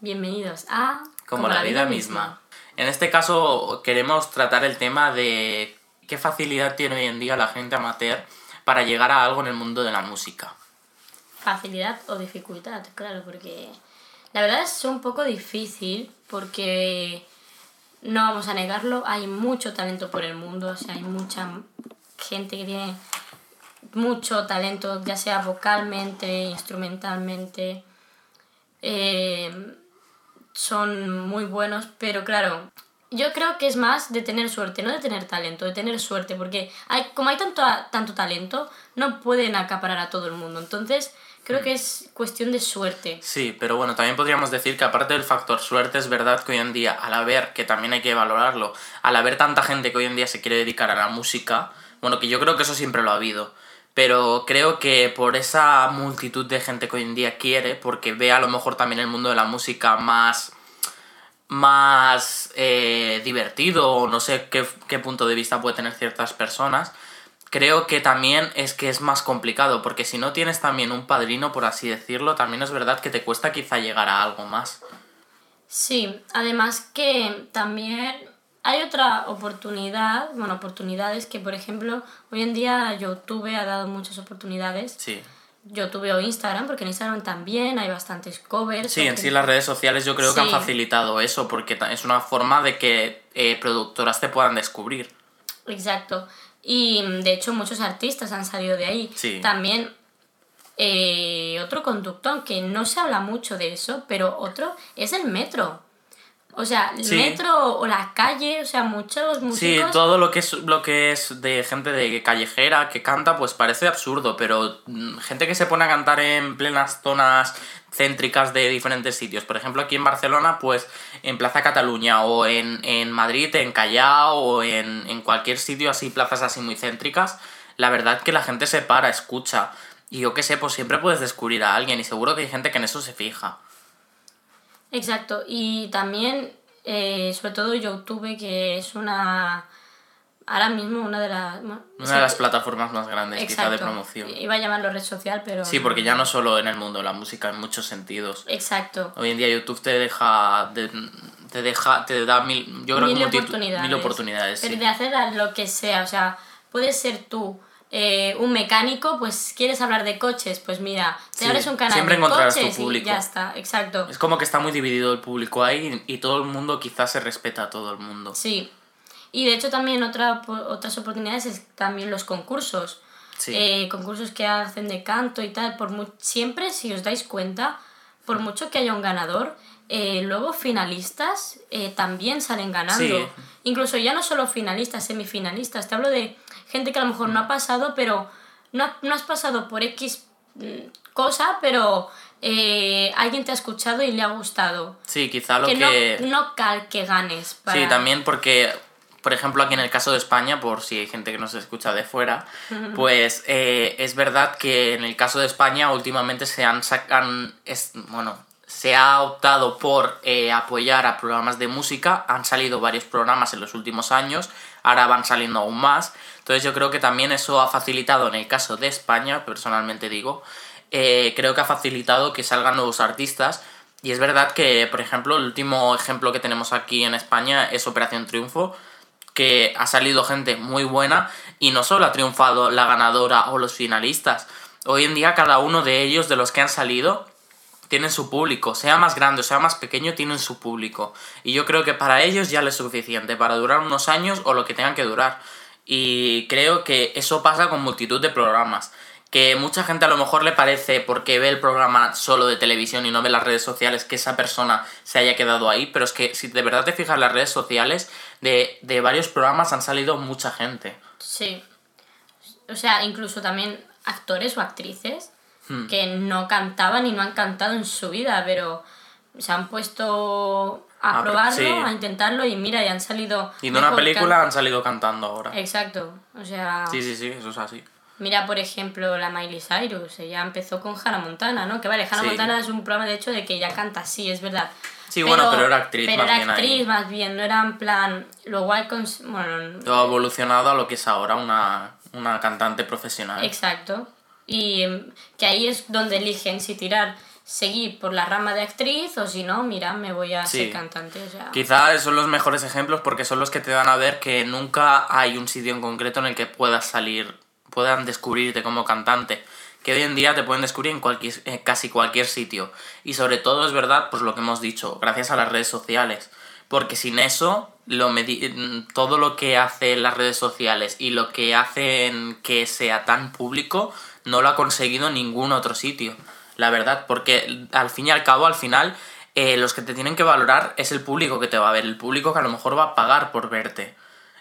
Bienvenidos a... Como, la, vida, misma. En este caso queremos tratar el tema de qué facilidad tiene hoy en día la gente amateur para llegar a algo en el mundo de la música. Facilidad o dificultad, claro, porque la verdad es un poco difícil porque no vamos a negarlo, hay mucho talento por el mundo, o sea, hay mucha gente que tiene mucho talento, ya sea vocalmente, instrumentalmente. Eh, son muy buenos, pero claro, yo creo que es más de tener suerte, no de tener talento, de tener suerte, porque hay, como hay tanto, tanto talento, no pueden acaparar a todo el mundo. Entonces, creo que es cuestión de suerte. Sí, pero bueno, también podríamos decir que aparte del factor suerte, es verdad que hoy en día, al haber, que también hay que valorarlo, al haber tanta gente que hoy en día se quiere dedicar a la música, bueno, que yo creo que eso siempre lo ha habido pero creo que por esa multitud de gente que hoy en día quiere, porque ve a lo mejor también el mundo de la música más más eh, divertido o no sé qué, qué punto de vista puede tener ciertas personas, creo que también es que es más complicado, porque si no tienes también un padrino, por así decirlo, también es verdad que te cuesta quizá llegar a algo más. Sí, además que también hay otra oportunidad, bueno, oportunidades que, por ejemplo, hoy en día YouTube ha dado muchas oportunidades. Sí. YouTube o Instagram, porque en Instagram también hay bastantes covers. Sí, en sí las redes sociales yo creo que han facilitado eso, porque es una forma de que eh, productoras te puedan descubrir. Exacto. Y de hecho muchos artistas han salido de ahí. Sí. También eh, otro conducto, aunque no se habla mucho de eso, pero otro es el metro. O sea, el metro o la calle, o sea, muchos músicos... Sí, todo lo que es lo que es de gente de callejera que canta, pues parece absurdo, pero mm, gente que se pone a cantar en plenas zonas céntricas de diferentes sitios. Por ejemplo, aquí en Barcelona, pues en Plaza Cataluña o en, en Madrid, en Callao o en, en cualquier sitio así, plazas así muy céntricas, la verdad que la gente se para, escucha. Y yo qué sé, pues siempre puedes descubrir a alguien y seguro que hay gente que en eso se fija. Exacto, y también, eh, sobre todo YouTube, que es una. Ahora mismo una de las. Una de las plataformas más grandes, quizá, de promoción. Iba a llamarlo red social, pero. Sí, porque ya no solo en el mundo de la música, en muchos sentidos. Exacto. Hoy en día YouTube te deja. te deja. te da mil. Yo creo mil que oportunidades. Mil oportunidades. Pero de hacer lo que sea, o sea, puedes ser tú eh, un mecánico, pues quieres hablar de coches, pues mira, te abres un canal de coches público. y ya está, exacto. Es como que está muy dividido el público ahí y todo el mundo quizás se respeta a todo el mundo. Sí. Y de hecho también otra, otras oportunidades es también los concursos. Eh, concursos que hacen de canto y tal. Por siempre, si os dais cuenta, por mucho que haya un ganador, eh, luego finalistas también salen ganando. Incluso ya no solo finalistas, semifinalistas. Te hablo de gente que a lo mejor no ha pasado, pero no, no has pasado por X mm, cosa, pero eh, alguien te ha escuchado y le ha gustado. Sí, quizá lo que... No, no cal que ganes. Sí, también porque, por ejemplo, aquí en el caso de España, por si hay gente que nos escucha de fuera, pues eh, es verdad que en el caso de España últimamente se han sacado... Bueno, se ha optado por eh, apoyar a programas de música, han salido varios programas en los últimos años, ahora van saliendo aún más, entonces yo creo que también eso ha facilitado, en el caso de España, personalmente digo, eh, creo que ha facilitado que salgan nuevos artistas, y es verdad que, por ejemplo, el último ejemplo que tenemos aquí en España es Operación Triunfo, que ha salido gente muy buena y no solo ha triunfado la ganadora o los finalistas, hoy en día cada uno de ellos, de los que han salido, tienen su público, sea más grande o sea más pequeño, tienen su público. Y yo creo que para ellos ya les es suficiente, para durar unos años o lo que tengan que durar. Y creo que eso pasa con multitud de programas. Que mucha gente a lo mejor le parece, porque ve el programa solo de televisión y no ve las redes sociales, que esa persona se haya quedado ahí. Pero es que si de verdad te fijas en las redes sociales, de, de varios programas han salido mucha gente. Sí. O sea, incluso también actores o actrices Hmm. que no cantaban y no han cantado en su vida, pero se han puesto a, probarlo, a intentarlo y mira, y han salido... Y de una película han salido cantando ahora. Exacto, o sea... Sí, sí, sí, eso es así. Mira, por ejemplo, la Miley Cyrus, ella empezó con Hannah Montana, ¿no? Que vale, Hannah Montana es un programa de hecho de que ella canta, sí, es verdad. Sí, bueno, pero era actriz pero más era actriz más bien, no era en plan... Lo guay con... Bueno... Todo ha evolucionado a lo que es ahora una, una cantante profesional. Exacto y em, que ahí es donde eligen si tirar seguir por la rama de actriz o si no, mira, me voy a Sí. ser cantante. O sea, Quizá son los mejores ejemplos porque son los que te dan a ver que nunca hay un sitio en concreto en el que puedas salir, puedan descubrirte como cantante. Que hoy en día te pueden descubrir en cualquier, en casi cualquier sitio. Y sobre todo es verdad, pues lo que hemos dicho, gracias a las redes sociales. Porque sin eso, lo todo lo que hacen las redes sociales y lo que hacen que sea tan público, no lo ha conseguido ningún otro sitio. La verdad, porque al fin y al cabo, al final, eh, los que te tienen que valorar es el público que te va a ver, el público que a lo mejor va a pagar por verte.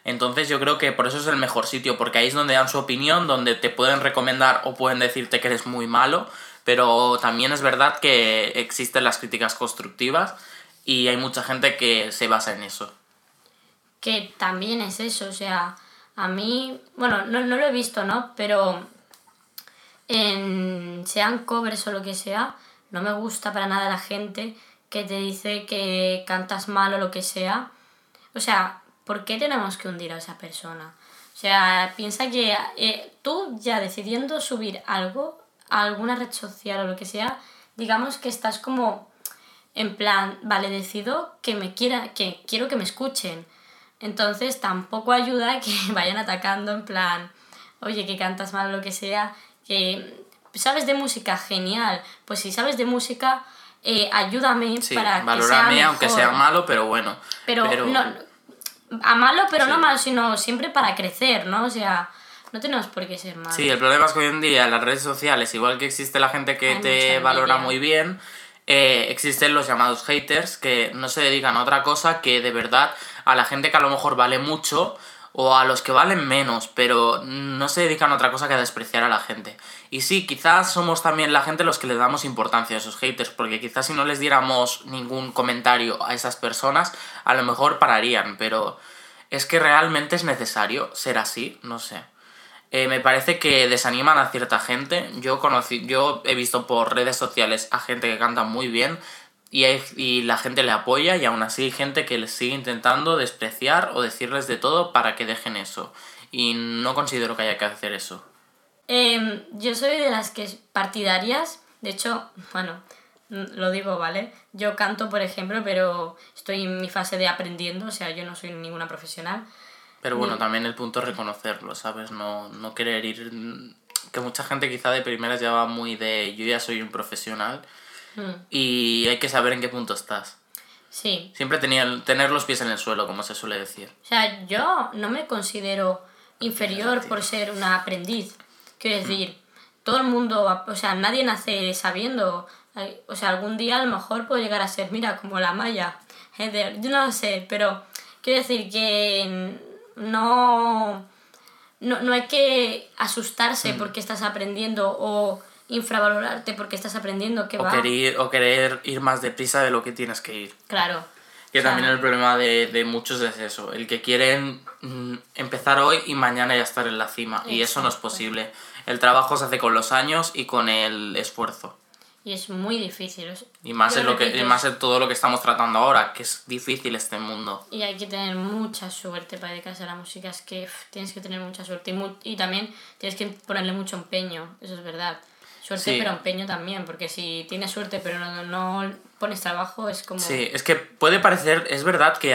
Entonces yo creo que por eso es el mejor sitio, porque ahí es donde dan su opinión, donde te pueden recomendar o pueden decirte que eres muy malo, pero también es verdad que existen las críticas constructivas y hay mucha gente que se basa en eso. Que también es eso, o sea, a mí, bueno, no, no lo he visto, ¿no? Pero en, sean covers o lo que sea, no me gusta para nada la gente que te dice que cantas mal o lo que sea. O sea, ¿por qué tenemos que hundir a esa persona? O sea, piensa que eh, tú ya decidiendo subir algo a alguna red social o lo que sea, digamos que estás como en plan, vale, decido que me quiera, que quiero que me escuchen. Entonces tampoco ayuda que vayan atacando en plan, oye, que cantas mal o lo que sea, que sabes de música, genial. Pues si sabes de música, eh, ayúdame Sí, para que sea valorarme mejor. aunque sea malo, pero bueno. Pero, no, a malo, pero no malo, sino siempre para crecer, ¿no? O sea, no tenemos por qué ser malos. Sí, el problema es que hoy en día en las redes sociales, igual que existe la gente que Hay te valora envidia. muy bien, eh, existen los llamados haters que no se dedican a otra cosa que de verdad a la gente que a lo mejor vale mucho o a los que valen menos, pero no se dedican a otra cosa que a despreciar a la gente. Y sí, quizás somos también la gente los que le damos importancia a esos haters, porque quizás si no les diéramos ningún comentario a esas personas, a lo mejor pararían, pero es que realmente es necesario ser así, no sé. Eh, me parece que desaniman a cierta gente. Yo conocí, yo he visto por redes sociales a gente que canta muy bien y, hay- y la gente le apoya y aún así hay gente que les sigue intentando despreciar o decirles de todo para que dejen eso. Y no considero que haya que hacer eso. Em, yo soy de las que partidarias, de hecho, bueno, lo digo, ¿vale? Yo canto, por ejemplo, pero estoy en mi fase de aprendiendo, o sea, yo no soy ninguna profesional. Pero bueno, también el punto es reconocerlo, ¿sabes? No, no querer ir... Que mucha gente quizá de primeras ya va muy de yo ya soy un profesional Mm, y hay que saber en qué punto estás. Sí, Siempre tenía, tener los pies en el suelo, como se suele decir. o sea, yo no me considero inferior por ser una aprendiz. Quiero decir, todo el mundo, o sea, nadie nace sabiendo. O sea, algún día a lo mejor puedo llegar a ser, mira, como la Maya. Heather, yo no lo sé, pero quiero decir que no, no, no hay que asustarse Mm. porque estás aprendiendo o infravalorarte porque estás aprendiendo que O va. querer, o querer ir más deprisa de lo que tienes que ir. Claro. Que O sea, también el problema de, de muchos es eso, el que quieren mm, empezar hoy y mañana ya estar en la cima. Y eso no es posible. El trabajo se hace con los años y con el esfuerzo. Y es muy difícil. Y más, yo en, lo que, y más en todo lo que estamos tratando ahora, que es difícil este mundo. Y hay que tener mucha suerte para dedicarse a la música. Es que tienes que tener mucha suerte. Y, mu- y también tienes que ponerle mucho empeño. Eso es verdad. Suerte, Sí. pero empeño también. Porque si tienes suerte, pero no, no pones trabajo, es como. Sí, es que puede parecer, es verdad que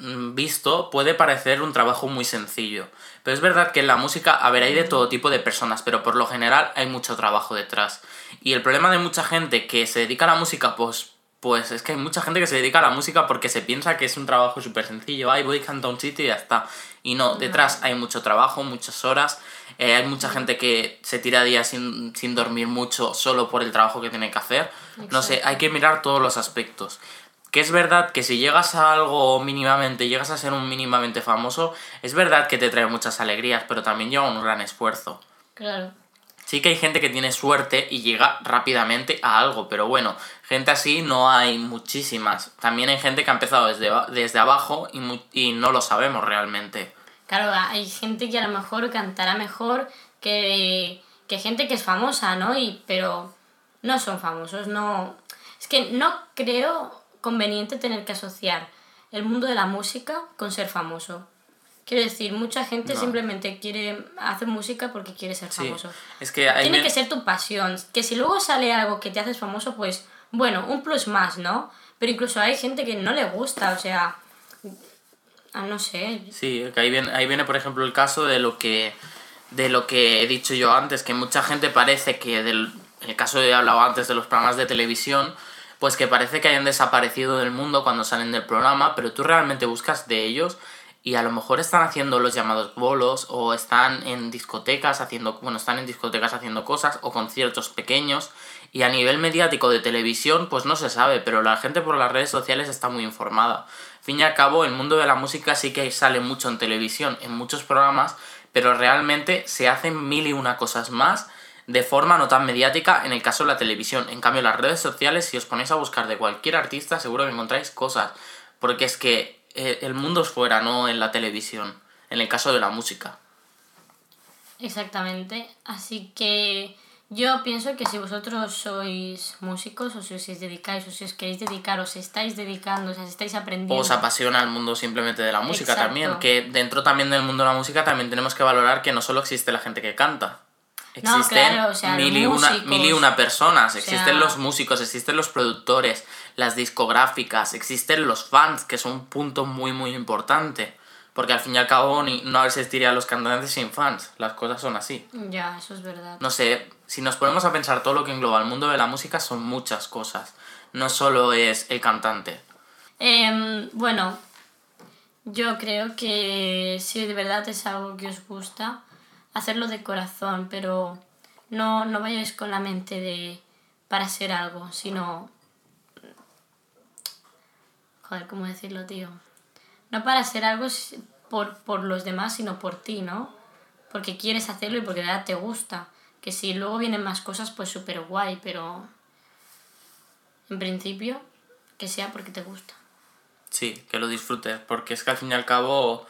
mm, visto puede parecer un trabajo muy sencillo, pero es verdad que en la música, a ver, hay de todo tipo de personas, pero por lo general hay mucho trabajo detrás. Y el problema de mucha gente que se dedica a la música, pues, pues es que hay mucha gente que se dedica a la música porque se piensa que es un trabajo súper sencillo, ay, voy a cantar un sitio y ya está. Y no, detrás hay mucho trabajo, muchas horas, eh, hay mucha gente que se tira días sin, sin dormir mucho solo por el trabajo que tiene que hacer. No sé, hay que mirar todos los aspectos. Que es verdad que si llegas a algo mínimamente, llegas a ser un mínimamente famoso, es verdad que te trae muchas alegrías, pero también lleva un gran esfuerzo. Claro. Sí que hay gente que tiene suerte y llega rápidamente a algo, pero bueno, gente así no hay muchísimas. También hay gente que ha empezado desde, desde abajo y, mu- y no lo sabemos realmente. Claro, hay gente que a lo mejor cantará mejor que, que gente que es famosa, ¿no? Y, pero no son famosos, no... Es que no creo conveniente tener que asociar el mundo de la música con ser famoso. Quiero decir, mucha gente simplemente quiere hacer música porque quiere ser famoso. Es que Tiene que ser tu pasión. Que si luego sale algo que te haces famoso, pues bueno, un plus más, ¿no? Pero incluso hay gente que no le gusta, o sea, ah, no sé. Sí, que ahí viene, ahí viene, por ejemplo, el caso de lo que de lo que he dicho yo antes, que mucha gente parece que del el caso he hablado antes de los programas de televisión, pues que parece que hayan desaparecido del mundo cuando salen del programa, pero tú realmente buscas de ellos y a lo mejor están haciendo los llamados bolos o están en discotecas haciendo, bueno, están en discotecas haciendo cosas o conciertos pequeños y a nivel mediático de televisión pues no se sabe, pero la gente por las redes sociales está muy informada. fin y al cabo, el mundo de la música sí que sale mucho en televisión, en muchos programas, pero realmente se hacen mil y una cosas más de forma no tan mediática en el caso de la televisión. En cambio, las redes sociales, si os ponéis a buscar de cualquier artista, seguro que encontráis cosas. Porque es que el mundo es fuera, no en la televisión, en el caso de la música. Exactamente, así que yo pienso que si vosotros sois músicos o si os dedicáis o si os queréis dedicar o si estáis dedicando, o si estáis aprendiendo... O os apasiona el mundo simplemente de la música también, que dentro también del mundo de la música también tenemos que valorar que no solo existe la gente que canta, Existen mil, y una, mil, y una, personas, existen los músicos, existen los productores, las discográficas, existen los fans, que es un punto muy muy importante. Porque al fin y al cabo ni, no existirían los cantantes sin fans, las cosas son así. Ya, eso es verdad. No sé, si nos ponemos a pensar todo lo que engloba el mundo de la música son muchas cosas, no solo es el cantante. Em, bueno, yo creo que si de verdad es algo que os gusta, hacerlo de corazón, pero no, no vayáis con la mente de para ser algo, sino... Joder, ¿cómo decirlo, tío? No para ser algo por, por los demás, sino por ti, ¿no? Porque quieres hacerlo y porque de verdad te gusta. Que si luego vienen más cosas, pues súper guay, pero... En principio, que sea porque te gusta. Sí, que lo disfrutes, porque es que al fin y al cabo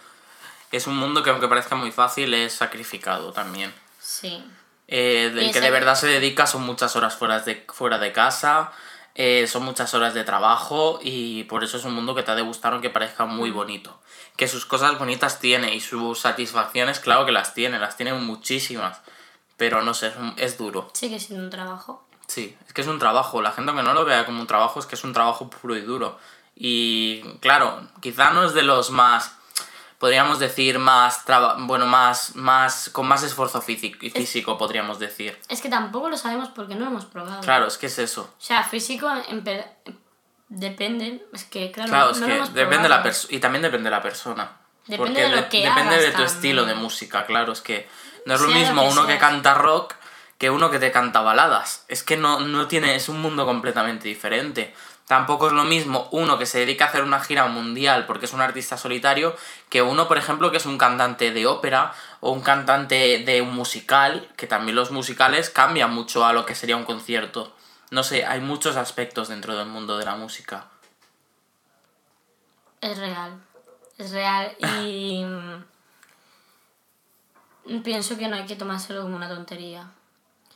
es un mundo que aunque parezca muy fácil es sacrificado también. Sí. Eh, del que de verdad se dedica son muchas horas fuera de, fuera de casa, eh, son muchas horas de trabajo y por eso es un mundo que te ha de gustar aunque parezca muy mm. bonito. Que sus cosas bonitas tiene y sus satisfacciones, claro que las tiene, las tiene muchísimas. Pero no sé, es, es duro. Sigue siendo un trabajo. Sí, es que es un trabajo. La gente aunque no lo vea como un trabajo es que es un trabajo puro y duro. Y claro, quizá no es de los más podríamos decir más bueno más más con más esfuerzo físico físico podríamos decir. Es que tampoco lo sabemos porque no lo hemos probado. Claro es que es eso. O sea físico depende es que claro, claro es que depende la y también depende de la persona. Depende de lo que depende de tu estilo de música claro es que no es lo mismo uno que canta rock que uno que te canta baladas. Es que no no tiene es un mundo completamente diferente Tampoco es lo mismo uno que se dedica a hacer una gira mundial porque es un artista solitario que uno, por ejemplo, que es un cantante de ópera o un cantante de un musical, que también los musicales cambian mucho a lo que sería un concierto. No sé, hay muchos aspectos dentro del mundo de la música. Es real, es real y pienso que no hay que tomárselo como una tontería.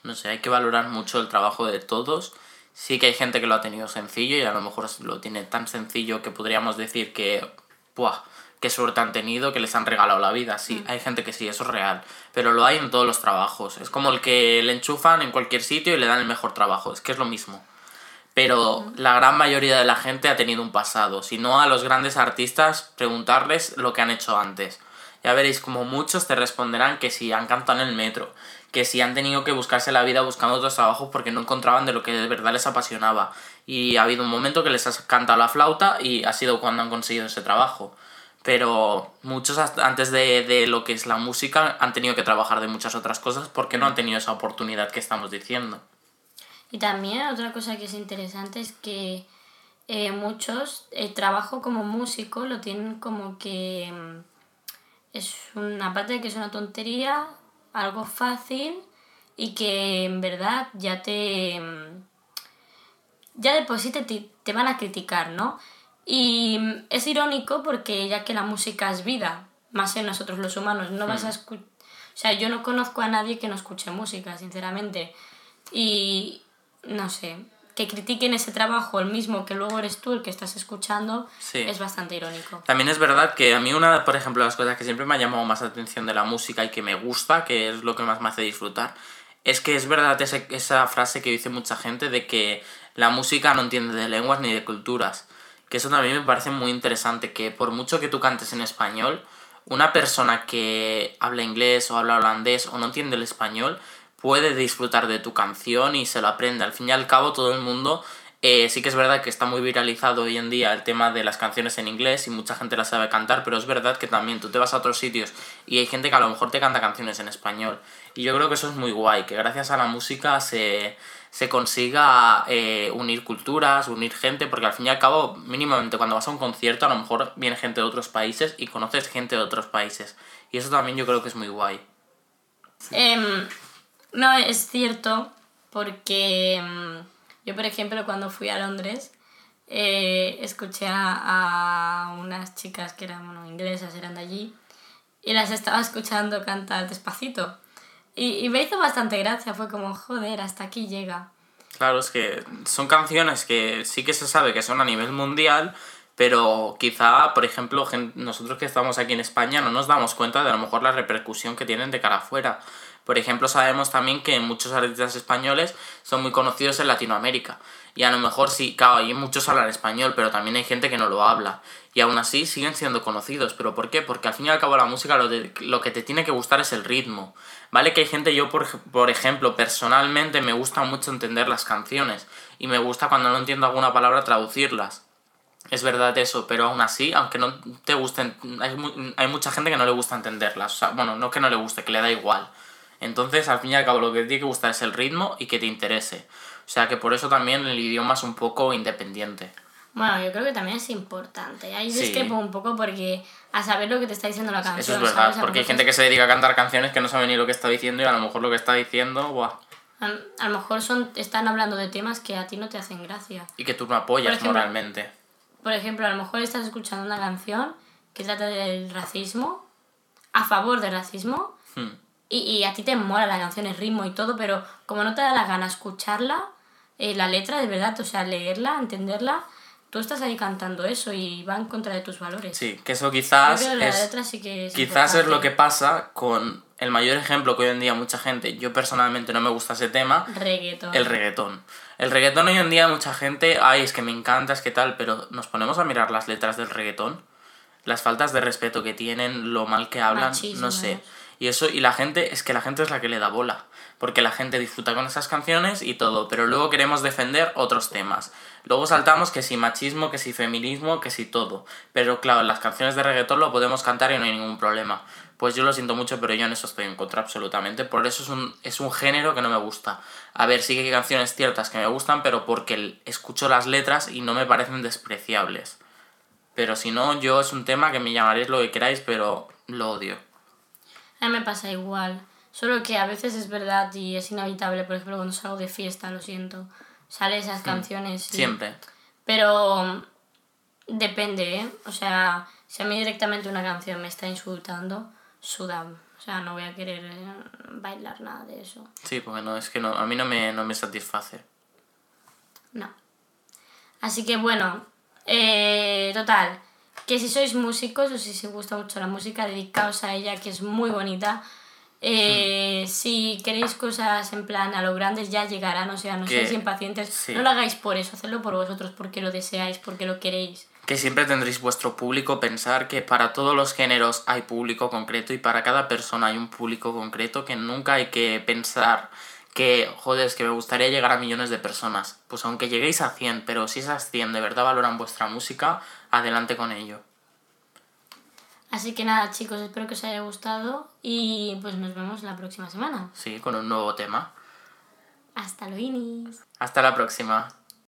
No sé, hay que valorar mucho el trabajo de todos Sí que hay gente que lo ha tenido sencillo y a lo mejor lo tiene tan sencillo que podríamos decir que, ¡buah! qué suerte han tenido, que les han regalado la vida. Sí, mm. hay gente que sí, eso es real. Pero lo hay en todos los trabajos. Es como el que le enchufan en cualquier sitio y le dan el mejor trabajo. Es que es lo mismo. Pero la gran mayoría de la gente ha tenido un pasado. Si no, a los grandes artistas, preguntarles lo que han hecho antes. Ya veréis como muchos te responderán que si han cantado en el metro, que si han tenido que buscarse la vida buscando otros trabajos porque no encontraban de lo que de verdad les apasionaba. Y ha habido un momento que les ha cantado la flauta y ha sido cuando han conseguido ese trabajo. Pero muchos antes de, de lo que es la música han tenido que trabajar de muchas otras cosas porque no han tenido esa oportunidad que estamos diciendo. Y también otra cosa que es interesante es que eh, muchos el trabajo como músico lo tienen como que mm, es una parte de que es una tontería algo fácil y que en verdad ya te... ya de por sí te, van a criticar, ¿no? Y es irónico porque ya que la música es vida, más en nosotros los humanos, no vas a hmm. escuchar... O sea, yo no conozco a nadie que no escuche música, sinceramente. Y no sé, que critiquen ese trabajo el mismo que luego eres tú el que estás escuchando Sí. es bastante irónico. También es verdad que a mí una, por ejemplo, las cosas que siempre me ha llamado más la atención de la música y que me gusta, que es lo que más me hace disfrutar, es que es verdad ese- esa frase que dice mucha gente de que la música no entiende de lenguas ni de culturas. Que eso también me parece muy interesante, que por mucho que tú cantes en español, una persona que habla inglés o habla holandés o no entiende el español puede disfrutar de tu canción y se lo aprende. Al fin y al cabo todo el mundo eh, sí que es verdad que está muy viralizado hoy en día el tema de las canciones en inglés y mucha gente las sabe cantar, pero es verdad que también tú te vas a otros sitios y hay gente que a lo mejor te canta canciones en español. Y yo creo que eso es muy guay, que gracias a la música se, se consiga eh, unir culturas, unir gente, porque al fin y al cabo, mínimamente cuando vas a un concierto, a lo mejor viene gente de otros países y conoces gente de otros países. Y eso también yo creo que es muy guay. Em, no, es cierto, porque em, yo, por ejemplo, cuando fui a Londres, eh, escuché a, a unas chicas que eran bueno, inglesas, eran de allí, y las estaba escuchando cantar despacito. Y, y me hizo bastante gracia, fue como, joder, hasta aquí llega. Claro, es que son canciones que sí que se sabe que son a nivel mundial, pero quizá, por ejemplo, nosotros que estamos aquí en España no nos damos cuenta de a lo mejor la repercusión que tienen de cara afuera. Por ejemplo, sabemos también que muchos artistas españoles son muy conocidos en Latinoamérica. Y a lo mejor sí, claro, hay muchos hablan español, pero también hay gente que no lo habla. Y aún así siguen siendo conocidos. ¿Pero por qué? Porque al fin y al cabo la música lo, de- lo que te tiene que gustar es el ritmo. ¿Vale? Que hay gente, yo por, por ejemplo, personalmente me gusta mucho entender las canciones. Y me gusta cuando no entiendo alguna palabra traducirlas. Es verdad eso, pero aún así, aunque no te gusten, hay, hay mucha gente que no le gusta entenderlas. O sea, bueno, no que no le guste, que le da igual. Entonces, al fin y al cabo, lo que te tiene que gustar es el ritmo y que te interese. O sea, que por eso también el idioma es un poco independiente. Bueno, yo creo que también es importante. Ahí Sí. discrepo un poco porque a saber lo que te está diciendo la canción. Eso es verdad, porque hay gente que se dedica a cantar canciones que no sabe ni lo que está diciendo y a lo mejor lo que está diciendo, buah, A, a lo mejor son, están hablando de temas que a ti no te hacen gracia. y que tú no apoyas Por ejemplo, moralmente. Por ejemplo, a lo mejor estás escuchando una canción que trata del racismo, a favor del racismo, Hmm. Y, y a ti te mola la canción, el ritmo y todo, pero como no te da la gana escucharla, eh, la letra de verdad, o sea, leerla, entenderla, tú estás ahí cantando eso y va en contra de tus valores. Sí, que eso Yo quizás creo que la es, letra sí que es quizás es lo que pasa con el mayor ejemplo que hoy en día mucha gente, yo personalmente no me gusta ese tema, Reggaeton. el reggaetón. El reggaetón hoy en día mucha gente, ay, es que me encanta, es que tal, pero nos ponemos a mirar las letras del reggaetón, las faltas de respeto que tienen, lo mal que hablan, Machismo. no sé. Y eso, y la gente, es que la gente es la que le da bola, porque la gente disfruta con esas canciones y todo, pero luego queremos defender otros temas. Luego saltamos que si machismo, que si feminismo, que si todo. Pero claro, las canciones de reggaetón lo podemos cantar y no hay ningún problema. Pues yo lo siento mucho, pero yo en eso estoy en contra absolutamente. Por eso es un, es un género que no me gusta. A ver, sí que hay canciones ciertas que me gustan, pero porque escucho las letras y no me parecen despreciables. Pero si no, yo es un tema que me llamaréis lo que queráis, pero lo odio. A mí me pasa igual. Solo que a veces es verdad y es inevitable, por ejemplo, cuando salgo de fiesta, lo siento. Sale esas canciones. y- Hmm. Siempre. Pero mm, depende, ¿eh? O sea, si a mí directamente una canción me está insultando, suda. O sea, no voy a querer eh, bailar nada de eso. Sí, porque no, es que no, a mí no me, no me satisface. No. Así que bueno, eh, total, que si sois músicos o si os gusta mucho la música, dedicaos a ella, que es muy bonita. Eh, Si queréis cosas en plan a lo grandes, ya llegarán, o sea, no Que- seáis impacientes. sí. No lo hagáis por eso, hacedlo por vosotros, porque lo deseáis, porque lo queréis. Que siempre tendréis vuestro público, pensar que para todos los géneros hay público concreto y para cada persona hay un público concreto, que nunca hay que pensar que, joder, es que me gustaría llegar a millones de personas. Pues aunque lleguéis a 100, pero si esas 100 de verdad valoran vuestra música, adelante con ello. Así que nada, chicos, espero que os haya gustado y pues nos vemos la próxima semana. Sí, con un nuevo tema. Hasta luego. Hasta la próxima.